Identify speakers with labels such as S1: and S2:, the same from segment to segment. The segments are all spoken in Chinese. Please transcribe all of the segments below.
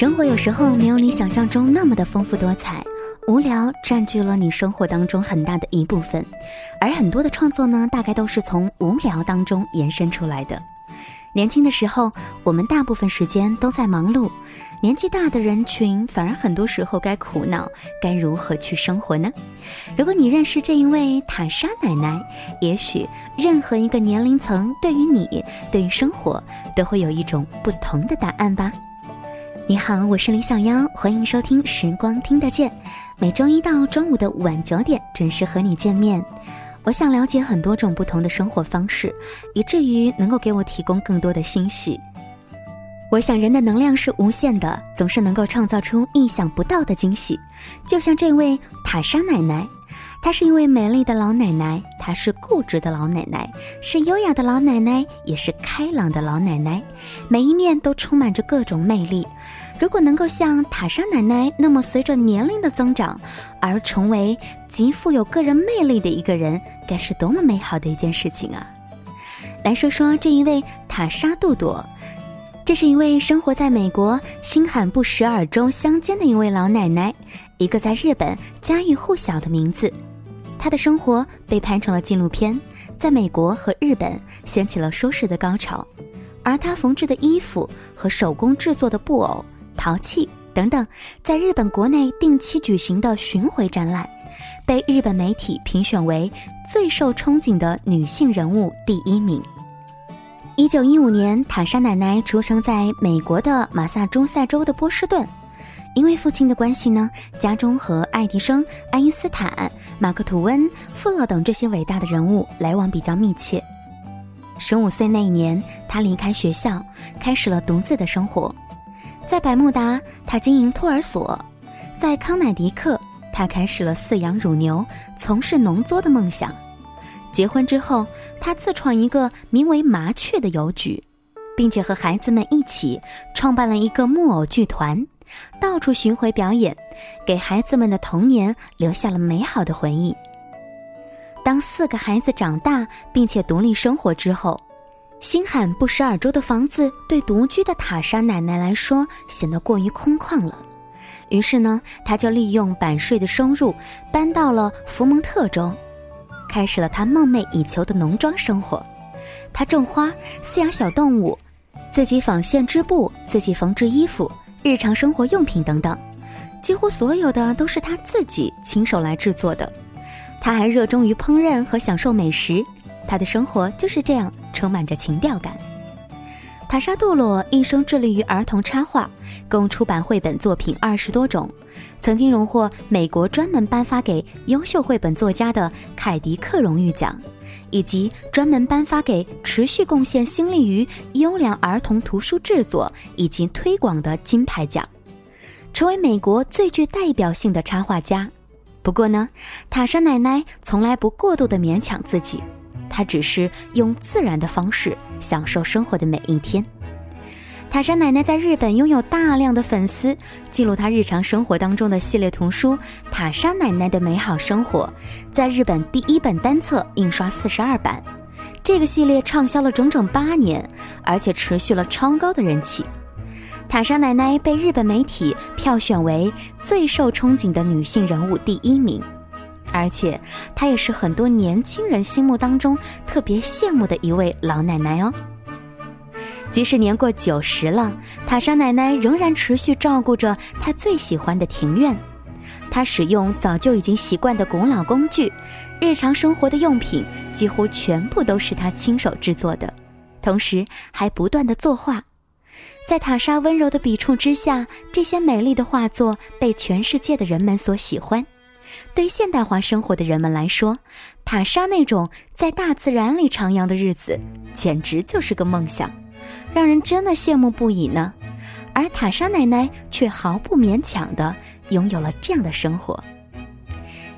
S1: 生活有时候没有你想象中那么的丰富多彩，无聊占据了你生活当中很大的一部分，而很多的创作呢，大概都是从无聊当中延伸出来的。年轻的时候，我们大部分时间都在忙碌；年纪大的人群，反而很多时候该苦恼该如何去生活呢？如果你认识这一位塔莎奶奶，也许任何一个年龄层对于你、对于生活，都会有一种不同的答案吧。你好，我是李小妖，欢迎收听《时光听得见》，每周一到周五的晚九点准时和你见面。我想了解很多种不同的生活方式，以至于能够给我提供更多的欣喜。我想人的能量是无限的，总是能够创造出意想不到的惊喜。就像这位塔莎奶奶，她是一位美丽的老奶奶，她是固执的老奶奶，是优雅的老奶奶，也是开朗的老奶奶，每一面都充满着各种魅力。如果能够像塔莎奶奶那么随着年龄的增长而成为极富有个人魅力的一个人，该是多么美好的一件事情啊！来说说这一位塔莎杜朵，这是一位生活在美国新罕布什尔州乡间的一位老奶奶，一个在日本家喻户晓的名字。她的生活被拍成了纪录片，在美国和日本掀起了收视的高潮，而她缝制的衣服和手工制作的布偶。陶器等等，在日本国内定期举行的巡回展览，被日本媒体评选为最受憧憬的女性人物第一名。一九一五年，塔莎奶奶出生在美国的马萨诸塞州的波士顿。因为父亲的关系呢，家中和爱迪生、爱因斯坦、马克吐温、富勒等这些伟大的人物来往比较密切。十五岁那一年，他离开学校，开始了独自的生活。在百慕达，他经营托儿所；在康乃狄克，他开始了饲养乳牛、从事农作的梦想。结婚之后，他自创一个名为“麻雀”的邮局，并且和孩子们一起创办了一个木偶剧团，到处巡回表演，给孩子们的童年留下了美好的回忆。当四个孩子长大并且独立生活之后，新罕布什尔州的房子对独居的塔莎奶奶来说显得过于空旷了，于是呢，她就利用版税的收入搬到了福蒙特州，开始了她梦寐以求的农庄生活。她种花、饲养小动物，自己纺线织布，自己缝制衣服，日常生活用品等等，几乎所有的都是她自己亲手来制作的。她还热衷于烹饪和享受美食。他的生活就是这样，充满着情调感。塔莎杜洛一生致力于儿童插画，共出版绘本作品二十多种，曾经荣获美国专门颁发给优秀绘本作家的凯迪克荣誉奖，以及专门颁发给持续贡献心力于优良儿童图书制作以及推广的金牌奖，成为美国最具代表性的插画家。不过呢，塔莎奶奶从来不过度的勉强自己。他只是用自然的方式享受生活的每一天。塔莎奶奶在日本拥有大量的粉丝，记录她日常生活当中的系列图书《塔莎奶奶的美好生活》在日本第一本单册印刷四十二版，这个系列畅销了整整八年，而且持续了超高的人气。塔莎奶奶被日本媒体票选为最受憧憬的女性人物第一名。而且，她也是很多年轻人心目当中特别羡慕的一位老奶奶哦。即使年过九十了，塔莎奶奶仍然持续照顾着她最喜欢的庭院。她使用早就已经习惯的古老工具，日常生活的用品几乎全部都是她亲手制作的，同时还不断的作画。在塔莎温柔的笔触之下，这些美丽的画作被全世界的人们所喜欢。对现代化生活的人们来说，塔莎那种在大自然里徜徉的日子，简直就是个梦想，让人真的羡慕不已呢。而塔莎奶奶却毫不勉强地拥有了这样的生活，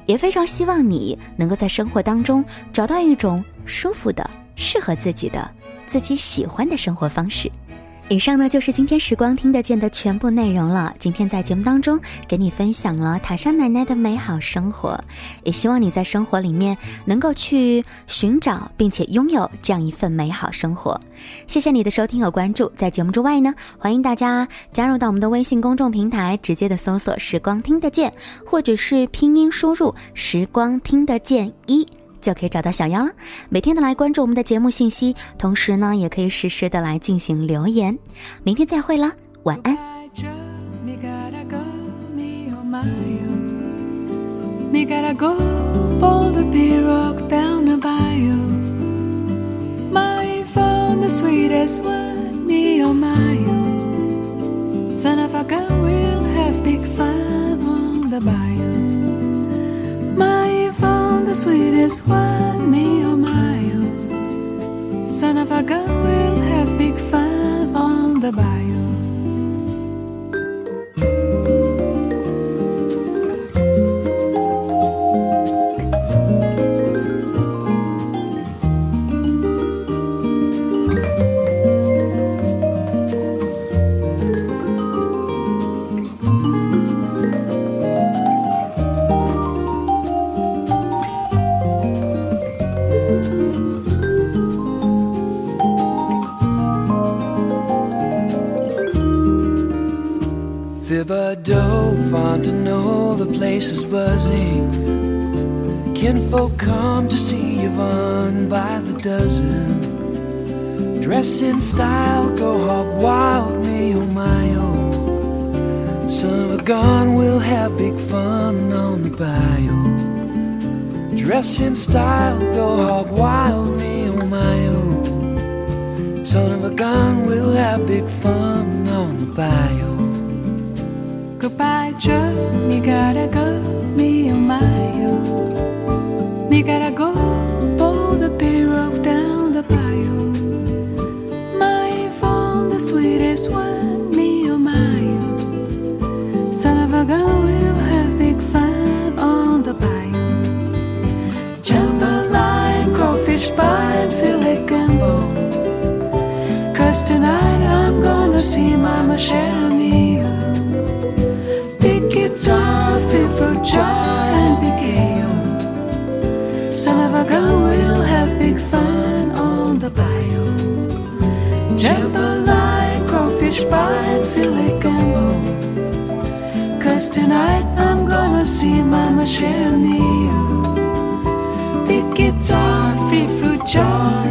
S1: 也非常希望你能够在生活当中找到一种舒服的、适合自己的、自己喜欢的生活方式。以上呢就是今天时光听得见的全部内容了。今天在节目当中给你分享了塔莎奶奶的美好生活，也希望你在生活里面能够去寻找并且拥有这样一份美好生活。谢谢你的收听和关注。在节目之外呢，欢迎大家加入到我们的微信公众平台，直接的搜索“时光听得见”或者是拼音输入“时光听得见一”。就可以找到小妖了。每天都来关注我们的节目信息，同时呢，也可以实时的来进行留言。明天再会了，晚安。
S2: the one, me or. Son of a gun, we'll have big fun on the bayou. Place is buzzing. Kinfolk come to see Yvonne by the dozen. Dress in style, go hog wild, me oh my oh. Son of a gun, we'll have big fun on the bayou. Dress in style, go hog wild, me oh my oh. Son of a gun, we'll have big fun on the bayou. Goodbye, Joe. Me gotta go. Me my oh. Me gotta go. Pull the pirogue down the bayou. My phone, the sweetest one. Me my oh. Son of a gun, we'll have big fun on the bayou. Jambalaya, crawfish pie, and fillet gumbo. Cause tonight I'm gonna see Mama Sharon ma chère Big guitar, free fruit jar.